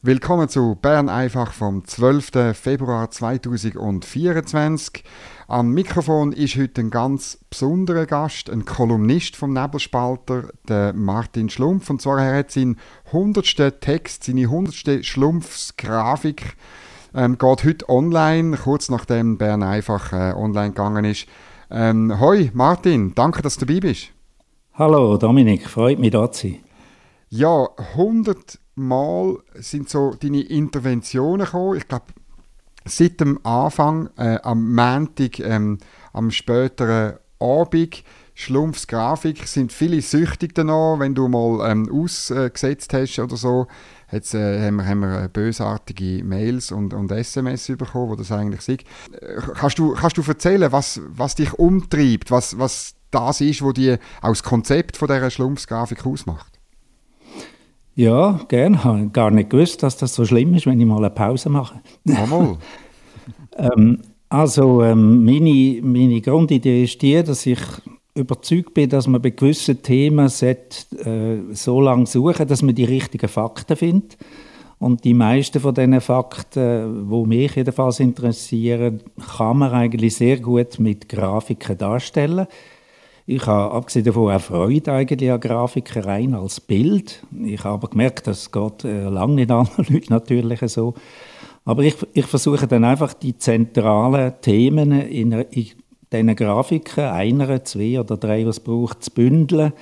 Willkommen zu Bern einfach vom 12. Februar 2024. Am Mikrofon ist heute ein ganz besonderer Gast, ein Kolumnist vom Nebelspalter, der Martin Schlumpf. Und zwar er hat seinen 100. Text, seine 100. Schlumpfsgrafik, ähm, geht heute online, kurz nachdem Bern einfach äh, online gegangen ist. Ähm, hoi Martin, danke, dass du dabei bist. Hallo Dominik, freut mich da zu sein. Ja, 100 Mal sind so deine Interventionen gekommen. Ich glaube, seit dem Anfang, äh, am Montag, ähm, am späteren Abend, Schlumpfs Grafik, sind viele süchtig danach, wenn du mal ähm, ausgesetzt hast oder so. Jetzt äh, haben, wir, haben wir bösartige Mails und, und SMS bekommen, wo das eigentlich ist. Äh, kannst, du, kannst du erzählen, was, was dich umtreibt, was, was das ist, was dir aus Konzept von dieser Schlumpfsgrafik ausmacht? Ja, gern. Ich habe gar nicht gewusst, dass das so schlimm ist, wenn ich mal eine Pause mache. Mal. ähm, also, ähm, meine, meine Grundidee ist die, dass ich überzeugt bin, dass man bei gewissen Themen sollte, äh, so lange suchen dass man die richtigen Fakten findet. Und die meisten von diesen Fakten, die mich jedenfalls interessieren, kann man eigentlich sehr gut mit Grafiken darstellen. Ich habe abgesehen davon auch Freude eigentlich an Grafiken rein als Bild. Ich habe aber gemerkt, das geht äh, lange nicht anderen Leuten natürlich so. Aber ich, ich versuche dann einfach die zentralen Themen in, in diesen Grafiken, einer, zwei oder drei, was es braucht, zu bündeln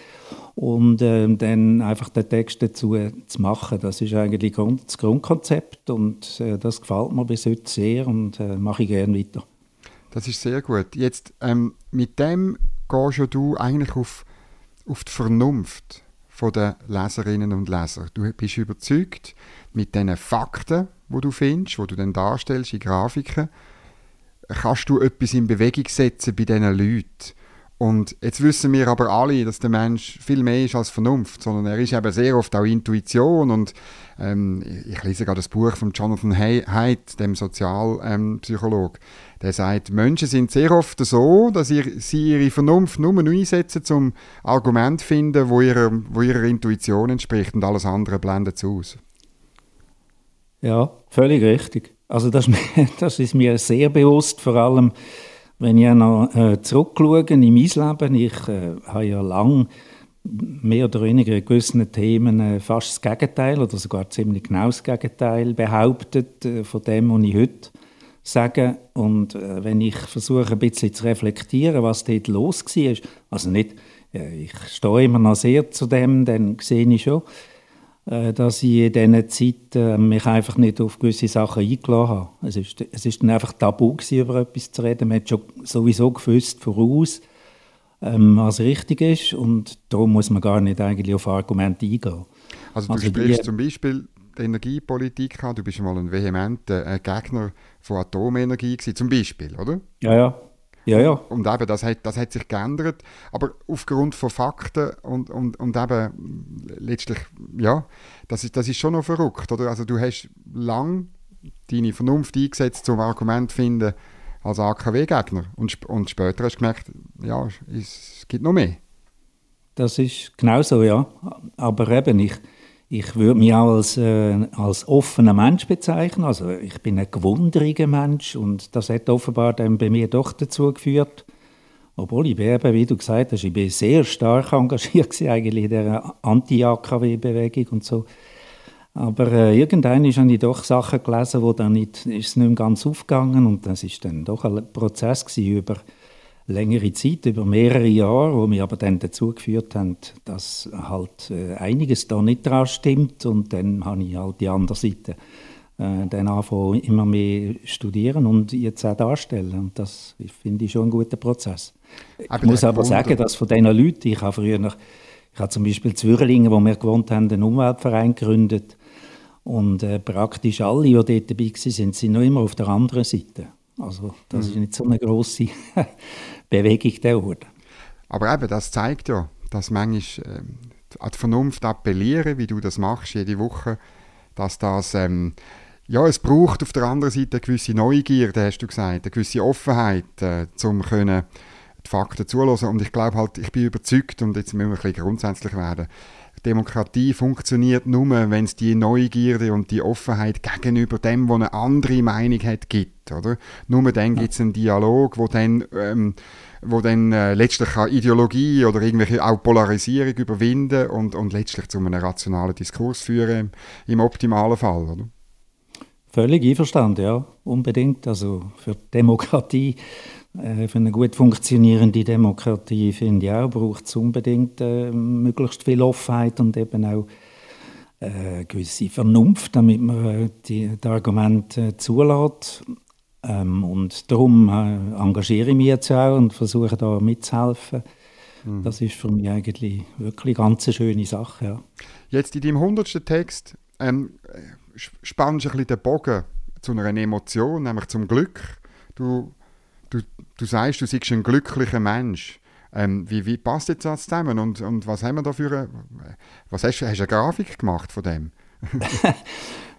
und äh, dann einfach den Text dazu zu machen. Das ist eigentlich das Grundkonzept und äh, das gefällt mir bis heute sehr und äh, mache ich gerne weiter. Das ist sehr gut. Jetzt ähm, mit dem gehst ja du eigentlich auf, auf die Vernunft der Leserinnen und Leser. Du bist überzeugt, mit diesen Fakten, wo du findest, wo du dann darstellst in Grafiken, kannst du etwas in Bewegung setzen bei diesen Leuten. Und jetzt wissen wir aber alle, dass der Mensch viel mehr ist als Vernunft, sondern er ist eben sehr oft auch Intuition und ähm, ich lese gerade das Buch von Jonathan Haidt, dem Sozialpsychologe. Ähm, der sagt, Menschen sind sehr oft so, dass ihr, sie ihre Vernunft nur einsetzen, um Argument zu finden, wo ihrer, wo ihrer Intuition entspricht und alles andere blendet aus. Ja, völlig richtig. Also das, das ist mir sehr bewusst, vor allem wenn ich noch äh, zurückschaue in mein Leben. Ich äh, habe ja lange mehr oder weniger in gewissen Themen äh, fast das Gegenteil oder sogar ziemlich genau das Gegenteil behauptet äh, von dem, was ich heute sage. Und äh, wenn ich versuche, ein bisschen zu reflektieren, was dort los war, also nicht, äh, ich stehe immer noch sehr zu dem, dann sehe ich schon, dass ich in dieser Zeit äh, mich einfach nicht auf gewisse Sachen eingeladen habe. Es ist, es ist dann einfach tabu gewesen, über etwas zu reden. Man hat schon sowieso gewusst voraus, ähm, was richtig ist und darum muss man gar nicht eigentlich auf Argumente eingehen. Also du also sprichst die, zum Beispiel die Energiepolitik an. Du bist mal ein vehementer äh, Gegner von Atomenergie gewesen, zum Beispiel, oder? Ja, ja. Ja, ja. Und eben, das hat, das hat sich geändert, aber aufgrund von Fakten und, und, und eben letztlich, ja, das ist, das ist schon noch verrückt, oder? Also du hast lang deine Vernunft eingesetzt, zum Argument zu finden als AKW-Gegner und, und später hast du gemerkt, ja, es gibt noch mehr. Das ist genau so, ja. Aber eben, ich, ich würde mich auch als, äh, als offener Mensch bezeichnen. Also ich bin ein gewunderiger Mensch und das hat offenbar dann bei mir doch dazu geführt, obwohl ich eben, wie du gesagt hast, ich bin sehr stark engagiert eigentlich in der Anti-AKW-Bewegung und so. Aber äh, irgendwann habe ich doch Sachen gelesen, wo dann nicht, ist es nicht mehr ganz aufgegangen und das ist dann doch ein Prozess über längere Zeit, über mehrere Jahre, wo mir aber dann dazu geführt haben, dass halt äh, einiges da nicht dran stimmt und dann habe ich halt die andere Seite äh, dann angefangen, immer mehr studieren und jetzt auch darstellen und das finde ich schon ein guter Prozess. Aber ich muss aber sagen, dass von diesen Leuten, ich habe früher noch, ich habe zum Beispiel Zwürlingen, wo wir gewohnt haben, einen Umweltverein gegründet und äh, praktisch alle, die dort dabei waren, sind noch immer auf der anderen Seite. Also das mhm. ist nicht so eine grosse Bewegung der wurde. Aber eben, das zeigt ja, dass manchmal ähm, an die Vernunft appellieren, wie du das machst jede Woche, dass das ähm, ja, es braucht auf der anderen Seite eine gewisse Neugierde, hast du gesagt, eine gewisse Offenheit, äh, um können die Fakten zulassen. Und ich glaube halt, ich bin überzeugt, und jetzt müssen wir ein bisschen grundsätzlich werden, Demokratie funktioniert nur, wenn es die Neugierde und die Offenheit gegenüber dem, der eine andere Meinung hat, gibt. Oder? Nur dann ja. gibt es einen Dialog, wo dann, ähm, wo dann äh, letztlich Ideologie oder irgendwelche auch Polarisierung überwinden und, und letztlich zu einem rationalen Diskurs führen, im, im optimalen Fall. Oder? Völlig einverstanden, ja, unbedingt. Also für Demokratie für eine gut funktionierende Demokratie, finde ich auch, braucht es unbedingt äh, möglichst viel Offenheit und eben auch äh, gewisse Vernunft, damit man äh, die, die Argumente zulässt. Ähm, und darum äh, engagiere ich mich jetzt auch und versuche da mitzuhelfen. Mhm. Das ist für mich eigentlich wirklich eine ganz schöne Sache. Ja. Jetzt in deinem hundertsten Text ähm, spannst du ein bisschen den Bogen zu einer Emotion, nämlich zum Glück. Du du, sagst, du seist ein glücklicher Mensch. Ähm, wie, wie passt jetzt das zusammen und, und was haben wir da für eine, was hast, hast du eine Grafik gemacht von dem?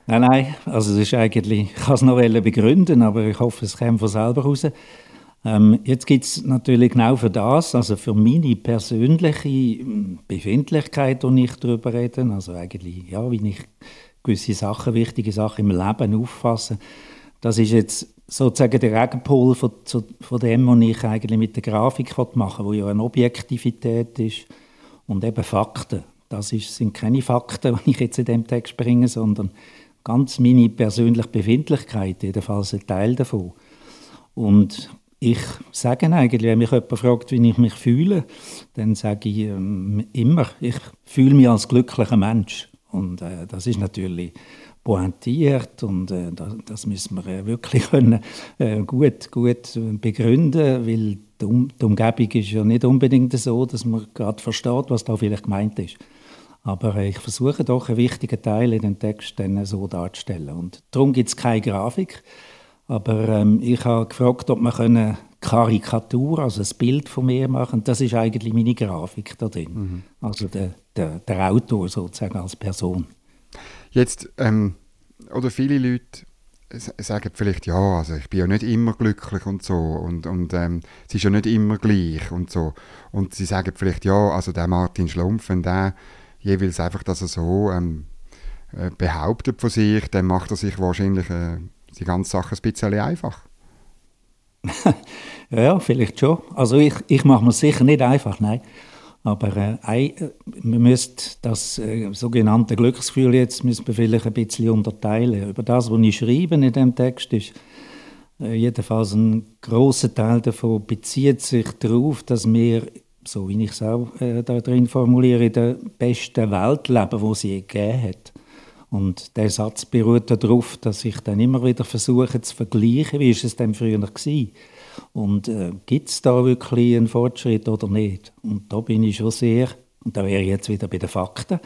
nein, nein, also es ist eigentlich, ich kann es noch begründen, aber ich hoffe, es kommt von selber raus. Ähm, jetzt gibt es natürlich genau für das, also für meine persönliche hm, Befindlichkeit, die ich darüber rede, also eigentlich, ja, wie ich gewisse Sachen, wichtige Sachen im Leben auffasse, das ist jetzt sozusagen der Gegenpol von, von dem, was ich eigentlich mit der Grafik machen will, wo ja eine Objektivität ist und eben Fakten. Das ist, sind keine Fakten, die ich jetzt in dem Text bringe, sondern ganz meine persönliche Befindlichkeit, jedenfalls ein Teil davon. Und ich sage eigentlich, wenn mich jemand fragt, wie ich mich fühle, dann sage ich ähm, immer, ich fühle mich als glücklicher Mensch. Und äh, das ist natürlich pointiert und äh, das, müssen wir äh, wirklich können, äh, gut, gut begründen, weil die, um Umgebung ist ja nicht unbedingt so, dass man gerade versteht, was da vielleicht gemeint ist. Aber äh, ich versuche doch einen wichtigen Teil in den Text dann so darzustellen. Und darum gibt es keine Grafik. Aber ähm, ich habe gefragt, ob man eine Karikatur, also ein Bild von mir machen Das ist eigentlich meine Grafik da drin. Mhm. Also der, der, der Autor sozusagen als Person. Jetzt, ähm, oder viele Leute sagen vielleicht, ja, also ich bin ja nicht immer glücklich und so und, und ähm, es ist ja nicht immer gleich und so. Und sie sagen vielleicht, ja, also der Martin Schlumpf, wenn der jeweils einfach, dass er so ähm, äh, behauptet von sich, dann macht er sich wahrscheinlich äh, die ganze Sache ein bisschen einfach. ja, vielleicht schon. Also ich, ich mache mir sicher nicht einfach, nein. Aber äh, man müsste das äh, sogenannte Glücksgefühl jetzt müssen wir vielleicht ein bisschen unterteilen. Über das, was ich schreibe in dem Text, ist äh, jedenfalls ein großer Teil davon bezieht sich darauf, dass wir, so wie ich es auch äh, da formuliere, in der besten Welt leben, wo sie gegeben hat. Und der Satz beruht darauf, dass ich dann immer wieder versuche zu vergleichen, wie ist es denn früher war und äh, gibt es da wirklich einen Fortschritt oder nicht? Und da bin ich schon sehr, und da wäre ich jetzt wieder bei den Fakten,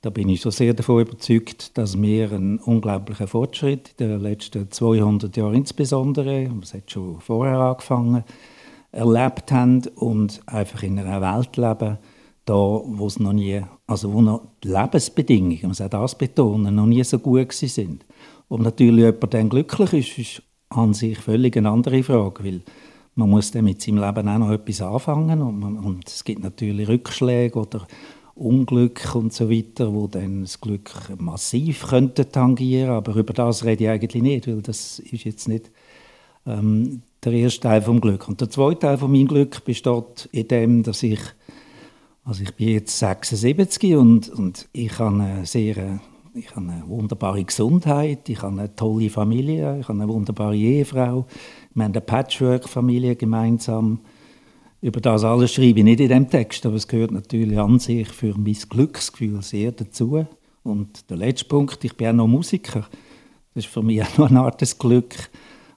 da bin ich schon sehr davon überzeugt, dass wir einen unglaublichen Fortschritt in den letzten 200 Jahren insbesondere, es hat schon vorher angefangen, erlebt haben und einfach in einer Welt leben, da, wo es noch nie, also wo noch die Lebensbedingungen, man auch das betonen, noch nie so gut sind. Ob natürlich jemand dann glücklich ist, ist an sich völlig eine andere Frage, weil man muss dann mit seinem Leben auch noch etwas anfangen und, man, und es gibt natürlich Rückschläge oder Unglück und so weiter, wo dann das Glück massiv könnte tangieren, aber über das rede ich eigentlich nicht, weil das ist jetzt nicht ähm, der erste Teil vom Glück. Und der zweite Teil von meinem Glück besteht in dem, dass ich also ich bin jetzt 76 und, und ich habe eine sehr ich habe eine wunderbare Gesundheit, ich habe eine tolle Familie, ich habe eine wunderbare Ehefrau, wir haben eine Patchwork-Familie gemeinsam. Über das alles schreibe ich nicht in dem Text, aber es gehört natürlich an sich für mein Glücksgefühl sehr dazu. Und der letzte Punkt, ich bin auch noch Musiker. Das ist für mich auch noch eine Art Glück.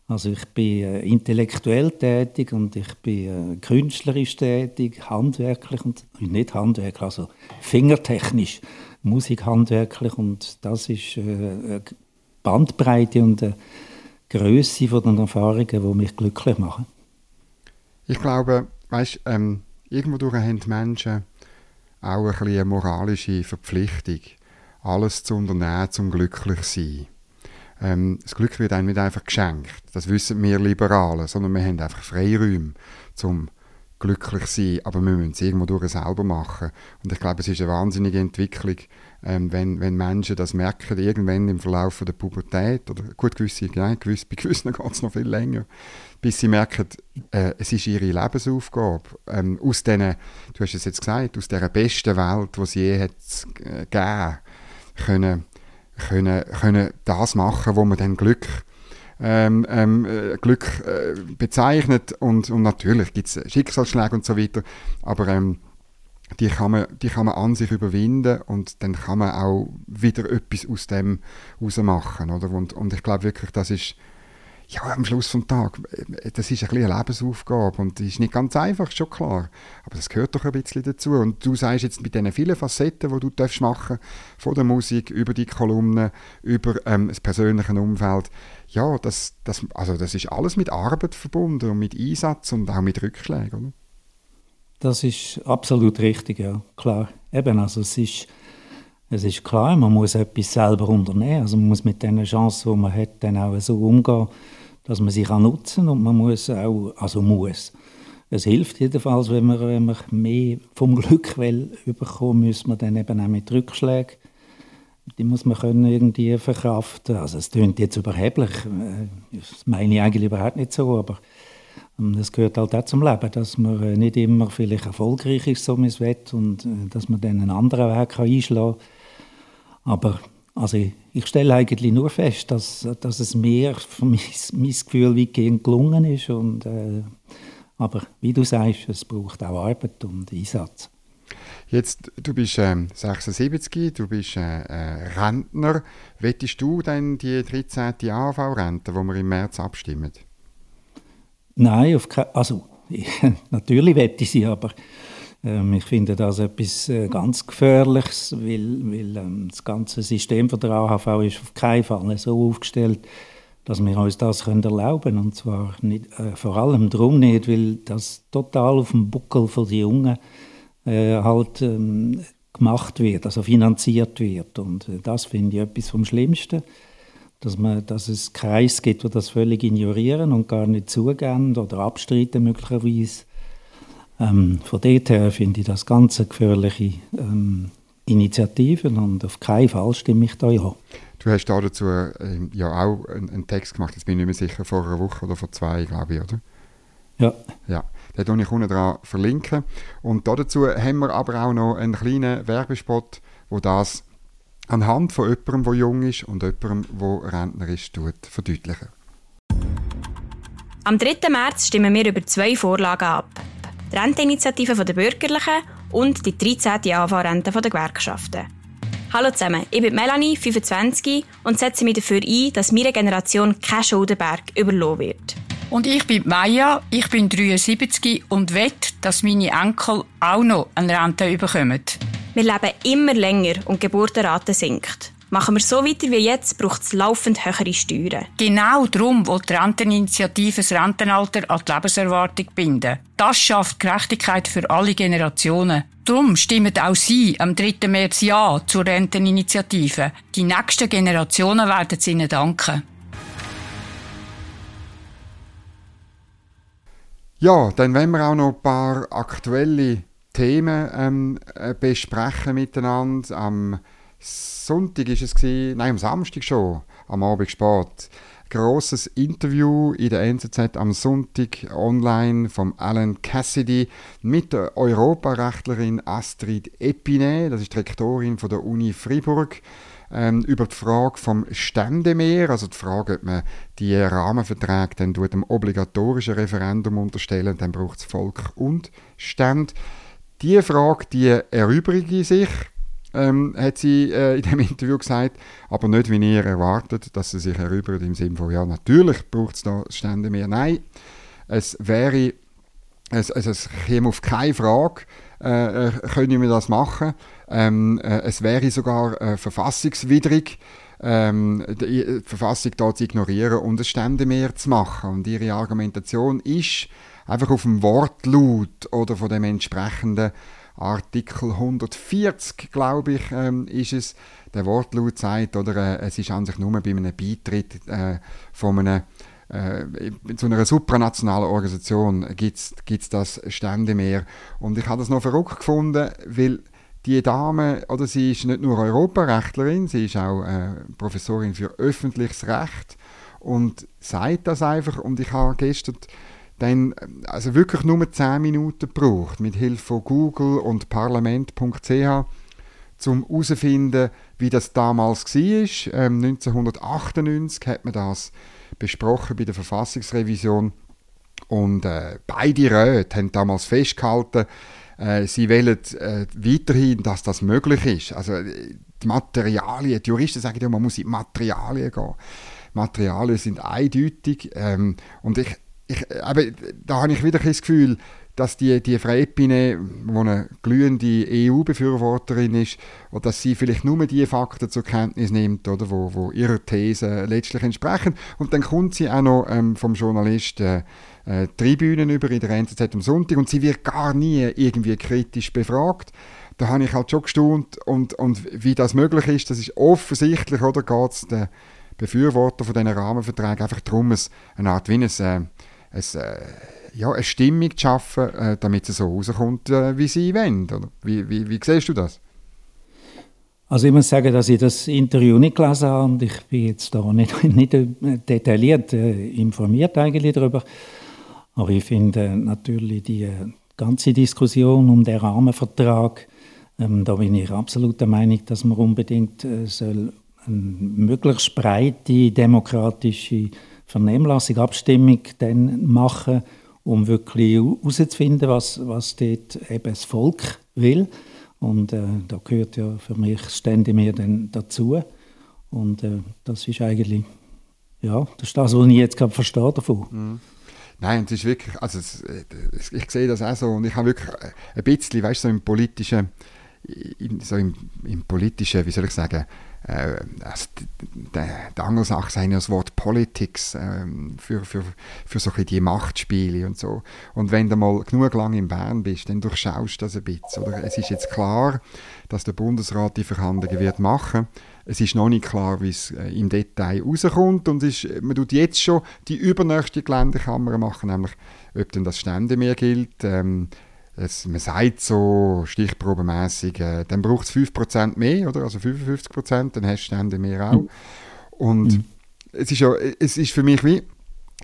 Also ich bin äh, intellektuell tätig und ich bin äh, künstlerisch tätig, handwerklich und nicht handwerklich, also fingertechnisch musikhandwerklich und das ist äh, eine Bandbreite und eine Größe von den Erfahrungen, die mich glücklich machen. Ich glaube, weißt, ähm, irgendwo haben die Menschen auch ein eine moralische Verpflichtung, alles zu unternehmen, zum glücklich zu sein. ähm, das Glück wird einem nicht einfach geschenkt. Das wissen wir Liberalen, sondern wir haben einfach Freiräume zum glücklich sein, aber wir müssen es irgendwo durch selber machen. Und ich glaube, es ist eine wahnsinnige Entwicklung, ähm, wenn, wenn Menschen das merken, irgendwann im Verlauf der Pubertät, oder gut, gewisse, nein, gewiss, bei gewissen geht es noch viel länger, bis sie merken, äh, es ist ihre Lebensaufgabe, ähm, aus diesen, du hast es jetzt gesagt, aus dieser besten Welt, die sie je hat äh, gegeben, können, können, können das machen, wo man dann Glück ähm, ähm, äh, Glück äh, bezeichnet und, und natürlich gibt es Schicksalsschläge und so weiter, aber ähm, die, kann man, die kann man an sich überwinden und dann kann man auch wieder etwas aus dem machen, oder? Und, und ich glaube wirklich, das ist ja, am Schluss des Tages, äh, das ist ein eine Lebensaufgabe und die ist nicht ganz einfach, schon klar. Aber das gehört doch ein bisschen dazu. Und du sagst jetzt mit diesen vielen Facetten, die du darfst machen von der Musik, über die Kolumnen, über ähm, das persönliche Umfeld, ja, das, das, also das ist alles mit Arbeit verbunden und mit Einsatz und auch mit Rückschlägen? Das ist absolut richtig, ja, klar. Eben, also es ist es ist klar, man muss etwas selber unternehmen. Also man muss mit den Chancen, die man hat, dann auch so umgehen, dass man sie kann nutzen und man muss auch, also muss. Es hilft jedenfalls, wenn man, wenn man mehr vom Glück will überkommen, muss man dann eben auch mit Rückschlägen, die muss man können irgendwie verkraften. Also es klingt jetzt überheblich, äh, das meine ich eigentlich überhaupt nicht so, aber ähm, das gehört halt auch zum Leben, dass man äh, nicht immer vielleicht erfolgreich ist, so wie es will, und äh, dass man dann einen anderen Weg einschlagen kann aber also ich, stelle eigentlich nur fest, dass, dass es mir für mein, mein Gefühl weitgehend gelungen ist. Und, äh, aber wie du sagst, es braucht auch Arbeit und Einsatz. Jetzt, du bist äh, 76, du bist äh, äh, Rentner. Wettest du denn die 13. AV-Rente, wo wir im März abstimmen? Nein, auf also natürlich wette ich sie, aber ähm, ich finde das etwas äh, ganz Gefährliches, weil, weil ähm, das ganze System von der AHV ist auf keinen Fall so aufgestellt, dass wir uns das können erlauben können. Und zwar nicht, äh, vor allem darum nicht, weil das total auf dem Buckel von den Jungen äh, halt ähm, gemacht wird, also finanziert wird. Und äh, das finde ich etwas vom Schlimmsten. Dass, man, dass es Kreis gibt, die das völlig ignorieren und gar nicht zugeben oder abstreiten möglicherweise. Ähm, von dort her finde ich das ganz eine gefährliche ähm, Initiative und auf keinen Fall stimme ich da ja. Du hast da dazu äh, ja auch einen, einen, Text gemacht, jetzt bin ich nicht mehr sicher, vor einer Woche oder vor zwei, glaube ich, oder? Ja. Ja, den verlinke ich unten dran verlinken. Und dazu haben wir aber auch noch einen kleinen Werbespot, wo das anhand von jemandem, der jung ist und jemandem, der Rentner ist, verdeutlichen. Am 3. März stimmen wir über zwei Vorlagen ab die Renteninitiative der Bürgerlichen und die 13. AV-Rente der Gewerkschaften. Hallo zusammen, ich bin Melanie, 25 und setze mich dafür ein, dass meine Generation kein Schuldenberg überlassen wird. Und ich bin Maya, ich bin 73 und wette, dass meine Enkel auch noch eine Rente bekommen. Wir leben immer länger und die Geburtenrate sinkt. Machen wir so weiter wie jetzt, braucht es laufend höhere Steuern. Genau darum will die Renteninitiative das Rentenalter an die Lebenserwartung binden. Das schafft Gerechtigkeit für alle Generationen. Darum stimmen auch Sie am 3. März Ja zur Renteninitiative. Die nächsten Generationen werden es Ihnen danken. Ja, dann wollen wir auch noch ein paar aktuelle Themen ähm, äh, besprechen miteinander. Am Sonntag ist es gewesen, nein, am Samstag schon, am Abend spät. Grosses Interview in der NZZ am Sonntag online von Alan Cassidy mit der Europarechtlerin Astrid Epine, das ist Rektorin von der Uni Fribourg, ähm, über die Frage vom Ständemeer, also die Frage, ob man die Rahmenverträge dann dem obligatorischen Referendum unterstellen, dann braucht es Volk und Stand. Die Frage, die erübrige sich ähm, hat sie äh, in dem Interview gesagt, aber nicht wie ihr erwartet, dass sie sich erübrigt im Sinne von, ja, natürlich braucht es da Stände mehr. Nein, es wäre, es, es, es käme auf keine Frage, äh, äh können wir das machen. Ähm, äh, es wäre sogar äh, verfassungswidrig, ähm, die Verfassung da zu ignorieren und ein Ständemeer zu machen. Und ihre Argumentation ist einfach auf dem Wortlaut oder von dem entsprechenden Artikel 140, glaube ich, ähm, ist es, der Wortlaut sagt, oder äh, es ist an sich nur bei einem Beitritt äh, von einem äh, zu einer supranationalen Organisation gibt es das Ständemeer. Und ich habe das noch verrückt gefunden, weil die Dame, oder sie ist nicht nur Europarechtlerin, sie ist auch äh, Professorin für öffentliches Recht und sagt das einfach. Und ich habe gestern dann also wirklich nur 10 Minuten gebraucht, mit Hilfe von Google und parlament.ch, um herauszufinden, wie das damals war. Ähm, 1998 hat man das besprochen bei der Verfassungsrevision und äh, beide Räte haben damals festgehalten, äh, sie wollen äh, weiterhin, dass das möglich ist. Also die Materialien, die Juristen sagen ja, man muss in die Materialien gehen. Materialien sind eindeutig ähm, und ich, ich, aber da habe ich wieder das Gefühl, dass die, die Epine, die eine glühende EU-Befürworterin ist, oder dass sie vielleicht nur die Fakten zur Kenntnis nimmt, oder, wo, wo ihrer These letztlich entsprechen. Und dann kommt sie auch noch ähm, vom Journalisten äh, äh, Tribünen über in der NZZ am Sonntag und sie wird gar nie irgendwie kritisch befragt. Da habe ich halt schon gestaunt und, und wie das möglich ist, das ist offensichtlich, oder geht es den Befürworter von diesen Rahmenverträgen einfach darum, eine Art wie ein, äh, ein, äh, ja, eine Stimmung zu schaffen, äh, damit es so rauskommt, äh, wie sie wollen. Oder? Wie, wie, wie siehst du das? Also ich muss sagen, dass ich das Interview nicht gelesen habe und ich bin jetzt da nicht, nicht detailliert äh, informiert eigentlich darüber. Aber ich finde natürlich die äh, ganze Diskussion um den Rahmenvertrag, ähm, da bin ich absolut der Meinung, dass man unbedingt äh, soll eine möglichst breite demokratische Vernehmlassung, Abstimmung dann machen, um wirklich herauszufinden, was, was dort eben das Volk will. Und äh, da gehört ja für mich stände mir dann dazu. Und äh, das ist eigentlich, ja, das ist das, was ich jetzt gerade verstehe davon. Mhm. Nein, es ist wirklich, also es, ich sehe das auch so und ich habe wirklich ein bisschen, weißt du, so im politischen, so im, im politischen, wie soll ich sagen, äh, also der, der Angelsachsen haben ja das Wort Politics äh, für, für, für so die Machtspiele und so. Und wenn du mal genug lang in Bern bist, dann durchschaust du das ein bisschen. Oder? Es ist jetzt klar, dass der Bundesrat die Verhandlungen wird machen es ist noch nicht klar, wie es äh, im Detail rauskommt und ist, man tut jetzt schon die übernächste Geländekammer machen, nämlich ob denn das Ständemeer gilt. Ähm, es, man sagt so stichprobenmässig, äh, dann braucht es 5% mehr, oder? also 55%, dann hast du Ständemeer auch. Mhm. Und mhm. es, ist ja, es ist für mich wie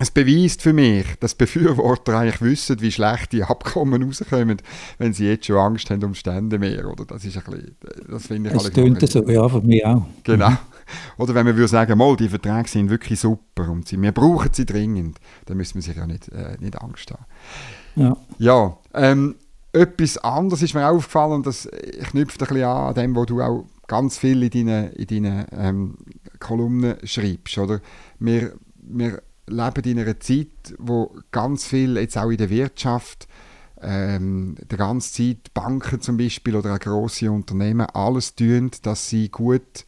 es beweist für mich, dass Befürworter eigentlich wissen, wie schlecht die Abkommen rauskommen, wenn sie jetzt schon Angst haben um Stände mehr. Oder? Das ist ein bisschen, das finde ich Es tönt so, ja, für mich auch. Genau. Oder wenn man würde sagen, mal, die Verträge sind wirklich super und sie, wir brauchen sie dringend, dann müssen wir sich ja nicht, äh, nicht Angst haben. Ja. Ja, ähm, etwas anderes ist mir aufgefallen, dass ich knüpfe ein bisschen an, an dem, wo du auch ganz viel in deinen, in deinen ähm, Kolumnen schreibst. Oder? Wir, wir leben in einer Zeit, wo ganz viel, jetzt auch in der Wirtschaft, ähm, die ganze Zeit Banken zum Beispiel oder auch grosse Unternehmen alles tun, dass sie gut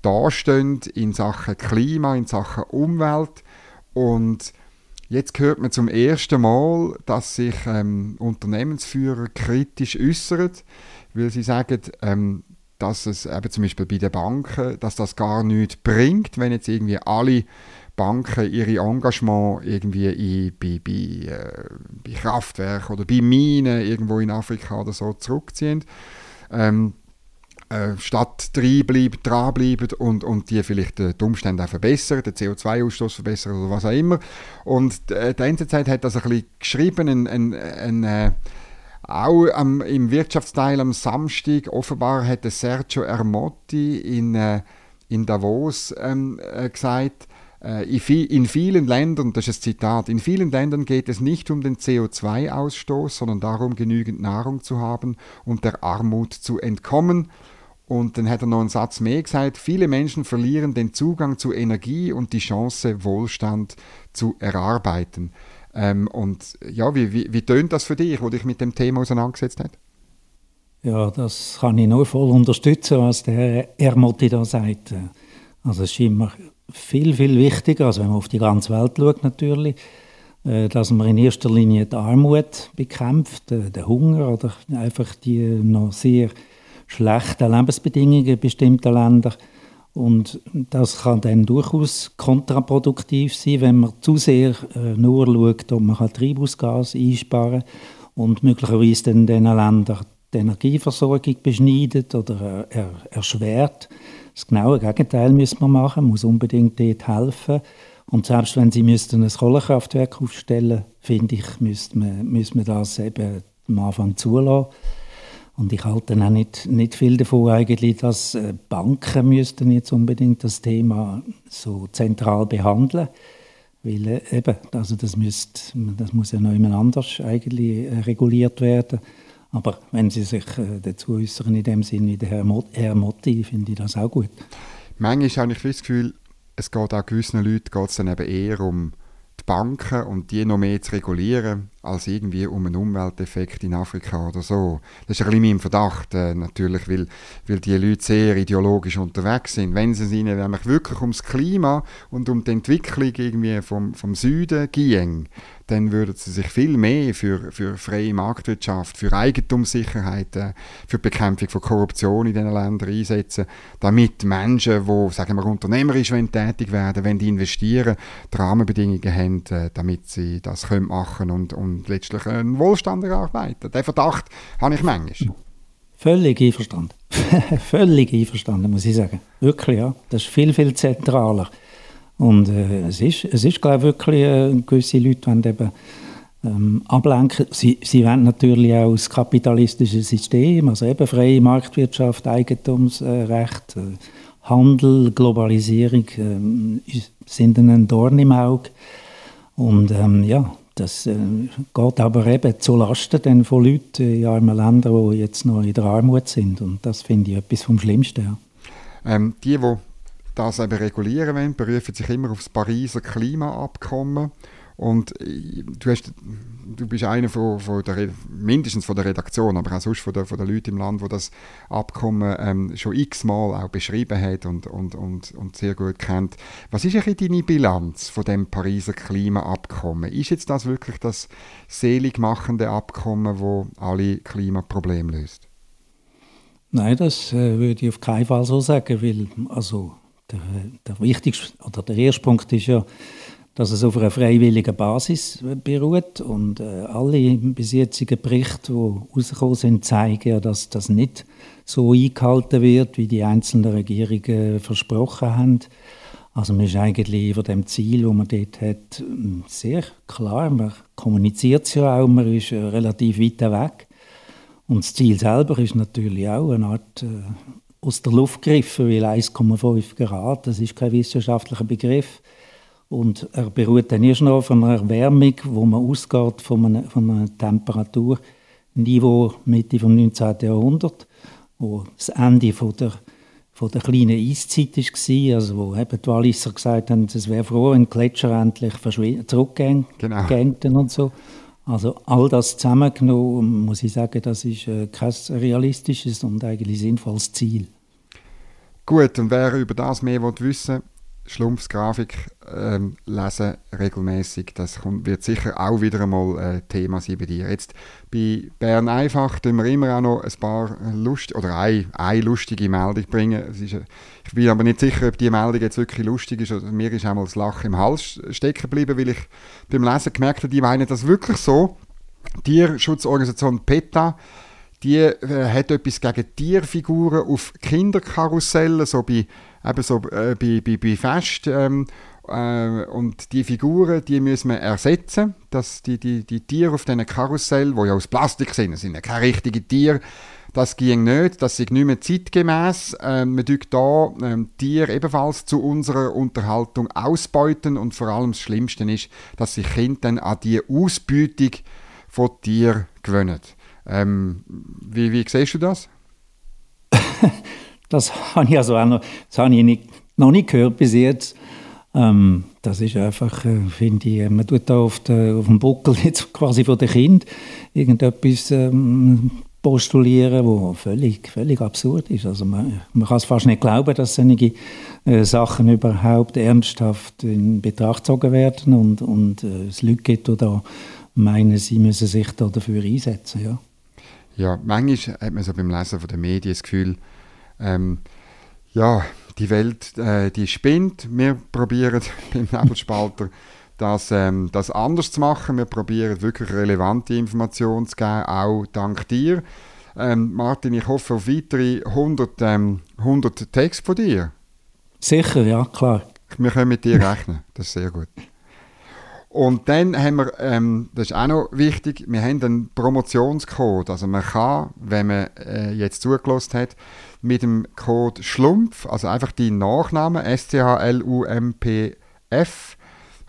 dastehen in Sachen Klima, in Sachen Umwelt und Jetzt hört man zum ersten Mal, dass sich ähm, Unternehmensführer kritisch äußern, weil sie sagen, ähm, dass es eben zum Beispiel bei den Banken, dass das gar nichts bringt, wenn jetzt irgendwie alle Banken ihre Engagement irgendwie in, bei, bei, äh, bei Kraftwerken oder bei Minen irgendwo in Afrika oder so zurückziehen. Ähm, äh, statt dranbleiben und, und die vielleicht die Umstände auch verbessern, den CO2-Ausstoß verbessern oder was auch immer. Und äh, die NZZ hat das ein bisschen geschrieben, ein, ein, ein äh, auch am, im Wirtschaftsteil am Samstag, offenbar hat Sergio Ermotti in, äh, in Davos ähm, äh, gesagt, äh, in vielen Ländern, das ist ein Zitat, in vielen Ländern geht es nicht um den CO2-Ausstoß, sondern darum, genügend Nahrung zu haben und der Armut zu entkommen. Und dann hat er noch einen Satz mehr gesagt, viele Menschen verlieren den Zugang zu Energie und die Chance, Wohlstand zu erarbeiten. Ähm, und ja, wie, wie, wie tönt das für dich, wo dich mit dem Thema auseinandergesetzt hat? Ja, das kann ich nur voll unterstützen, was der Ermotti da sagt. Also es scheint mir viel, viel wichtiger, also wenn man auf die ganze Welt schaut natürlich, äh, dass man in erster Linie die Armut bekämpft, äh, den Hunger oder einfach die noch sehr schlechten Lebensbedingungen bestimmter Länder. Und das kann dann durchaus kontraproduktiv sein, wenn man zu sehr äh, nur schaut, ob man Treibhausgas einsparen kann und möglicherweise dann diesen Ländern die Energieversorgung beschneidet oder er, erschwert. Das genaue Gegenteil müssen wir machen, muss unbedingt dort helfen. Und selbst wenn sie müssten ein Kohlekraftwerk aufstellen finde ich, müsste man, müsste man das eben am Anfang zulassen. Und ich halte auch nicht, nicht viel davon eigentlich, dass äh, Banken müssten jetzt unbedingt das Thema so zentral behandeln weil äh, eben, also das, müsst, das muss ja noch jemand anders eigentlich äh, reguliert werden. Aber wenn Sie sich dazu äußern, in dem Sinne, der Herr, Mot Herr Motti, finde ich das auch gut. Manchmal habe ich das Gefühl, es geht auch gewissen Leuten geht's dann eben eher um die Banken und die noch mehr zu regulieren, als irgendwie um einen Umwelteffekt in Afrika oder so. Das ist ein bisschen mein Verdacht, äh, natürlich, weil, weil die Leute sehr ideologisch unterwegs sind. Wenn es ihnen nämlich wirklich ums Klima und um die Entwicklung irgendwie vom, vom Süden ging, dann würden sie sich viel mehr für, für freie Marktwirtschaft, für Eigentumssicherheit, äh, für die Bekämpfung von Korruption in diesen Ländern einsetzen, damit Menschen, die sagen wir, unternehmerisch tätig werden wenn die investieren, die Rahmenbedingungen haben, äh, damit sie das können machen und, und letztlich einen Wohlstand erarbeiten. Den Verdacht habe ich manchmal. Völlig einverstanden. Völlig einverstanden, muss ich sagen. Wirklich, ja. Das ist viel, viel zentraler. Und äh, es ist, es ist glaube ich, wirklich, äh, gewisse Leute wollen eben ähm, ablenken. Sie, sie wollen natürlich auch das kapitalistische System, also eben freie Marktwirtschaft, Eigentumsrecht, äh, Handel, Globalisierung äh, sind ein Dorn im Auge. Und ähm, ja, das äh, geht aber eben zu Lasten von Leuten in armen Ländern, die jetzt noch in der Armut sind. Und das finde ich etwas vom Schlimmsten. Ja. Ähm, die, die das eben regulieren wollen, berufen sich immer auf das Pariser Klimaabkommen. Und äh, du, hast, du bist einer von, von der, mindestens von der Redaktion, aber auch sonst von den von der Leuten im Land, wo das Abkommen ähm, schon x-mal auch beschrieben hat und, und, und, und sehr gut kennt. Was ist eigentlich deine Bilanz von dem Pariser Klimaabkommen? Ist jetzt das wirklich das seligmachende Abkommen, wo alle Klimaprobleme löst? Nein, das äh, würde ich auf keinen Fall so sagen, weil also der, der wichtigste oder der erste Punkt ist ja, dass es auf einer freiwilligen Basis beruht und äh, alle bis jetzigen Berichte, die rausgekommen sind, zeigen ja, dass das nicht so eingehalten wird, wie die einzelnen Regierungen versprochen haben. Also man ist eigentlich von dem Ziel, das man dort hat, sehr klar. Man kommuniziert es ja auch, man ist äh, relativ weit weg. Und das Ziel selber ist natürlich auch eine Art äh, aus der Luft gegriffen, weil 1,5 Grad, das ist kein wissenschaftlicher Begriff. Und er beruht dann erst noch von einer Erwärmung, wo man ausgeht von einer, von einer Temperaturniveau Mitte des 19. Jahrhunderts, wo das Ende von der, von der kleinen Eiszeit war, also wo eben die Walliser gesagt haben, es wäre froh, wenn die Gletscher endlich zurückgehen genau. und so. Also all das zusammengenommen, muss ich sagen, das ist äh, kein realistisches und eigentlich sinnvolles Ziel. Gut, und wer über das mehr wissen will, Schlumpfsgrafik ähm, lesen regelmäßig. Das kommt, wird sicher auch wieder einmal äh, Thema sein bei dir. Jetzt bei Bern einfach tun wir immer auch noch ein paar lust oder eine, eine lustige Meldung bringen. Ist, ich bin aber nicht sicher, ob die Meldung jetzt wirklich lustig ist. Also, mir ist einmal das Lachen im Hals stecken geblieben, weil ich beim Lesen gemerkt habe, die meinen das wirklich so. Tierschutzorganisation PETA die äh, hat etwas gegen Tierfiguren auf Kinderkarussellen, so bei, eben so, äh, bei, bei, bei Fest. Ähm, äh, und die Figuren, die müssen wir ersetzen. Dass die, die, die Tiere auf diesen Karussell, die ja aus Plastik sind, sind ja keine richtigen Tiere, das ging nicht, das ist nicht mehr zeitgemäß. Ähm, wir dürfen da ähm, Tiere ebenfalls zu unserer Unterhaltung ausbeuten und vor allem das Schlimmste ist, dass sich Kinder dann an die Ausbeutung von Tieren gewöhnen. Ähm, wie, wie siehst du das? das habe ich also noch, das habe ich nicht, noch nicht gehört bis jetzt. Ähm, das ist einfach, äh, finde ich, man tut da auf, der, auf dem Buckel jetzt quasi von den Kind irgendetwas ähm, postulieren, wo völlig, völlig absurd ist. Also man, man kann es fast nicht glauben, dass solche äh, Sachen überhaupt ernsthaft in Betracht gezogen werden und, und äh, es Leute gibt, die da meinen, sie müssen sich da dafür einsetzen. Ja, ja manchmal hat man so beim Lesen von den Medien das Gefühl, ähm, ja, die Welt, äh, die spinnt. Wir probieren beim Nebelspalter das, ähm, das anders zu machen. Wir probieren wirklich relevante Informationen zu geben, auch dank dir. Ähm, Martin, ich hoffe auf weitere 100, ähm, 100 Texte von dir. Sicher, ja, klar. Wir können mit dir rechnen, das ist sehr gut. Und dann haben wir, ähm, das ist auch noch wichtig, wir haben einen Promotionscode. Also man kann, wenn man äh, jetzt zugelassen hat, mit dem Code SCHLUMPF, also einfach die Nachname S-C-H-L-U-M-P-F,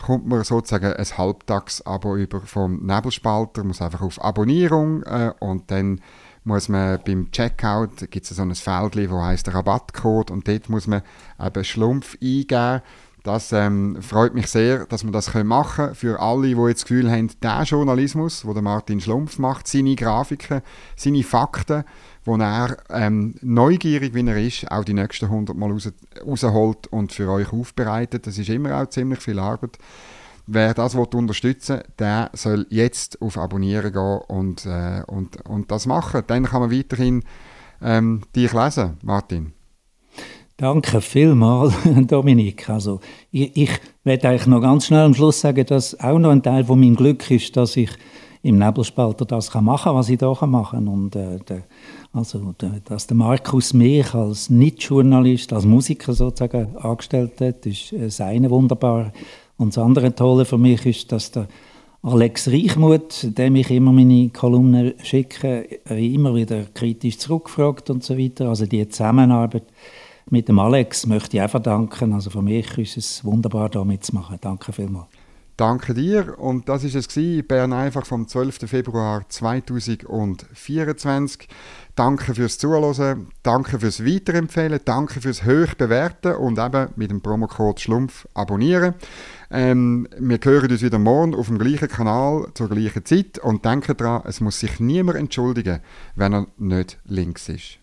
kommt man sozusagen ein Halbtags-Abo über vom Nebelspalter, muss einfach auf Abonnierung äh, und dann muss man beim Checkout, gibt es so ein Feld, wo heißt Rabattcode und dort muss man eben Schlumpf eingeben das ähm, freut mich sehr, dass wir das machen können. Für alle, die jetzt das Gefühl haben, der Journalismus, den Martin Schlumpf macht, seine Grafiken, seine Fakten, wo er ähm, neugierig, wie er ist, auch die nächsten 100 Mal raus, rausholt und für euch aufbereitet. Das ist immer auch ziemlich viel Arbeit. Wer das unterstützen will, der soll jetzt auf Abonnieren gehen und, äh, und, und das machen. Dann kann man weiterhin ähm, dich lesen, Martin. Danke vielmals, Dominik. Also, ich, ich werde eigentlich noch ganz schnell am Schluss sagen, dass auch noch ein Teil von meinem Glück ist, dass ich im Nebelspalter das kann machen was ich machen kann. Und, äh, der, also, der, dass der Markus mich als Nicht-Journalist, als Musiker sozusagen angestellt hat, ist äh, das eine wunderbar. Und das andere Tolle für mich ist, dass der Alex Reichmuth, dem ich immer meine Kolumnen schicke, äh, immer wieder kritisch zurückfragt und so weiter. Also die Zusammenarbeit mit dem Alex möchte ich auch verdanken. Also für mich ist es wunderbar, da mitzumachen. Danke vielmals. Danke dir. Und das ist es Bern einfach vom 12. Februar 2024. Danke fürs Zuhören, danke fürs Weiterempfehlen, danke fürs Hochbewerten und eben mit dem Promocode Schlumpf abonnieren. Ähm, wir hören uns wieder morgen auf dem gleichen Kanal zur gleichen Zeit und denke daran, es muss sich niemand entschuldigen, wenn er nicht links ist.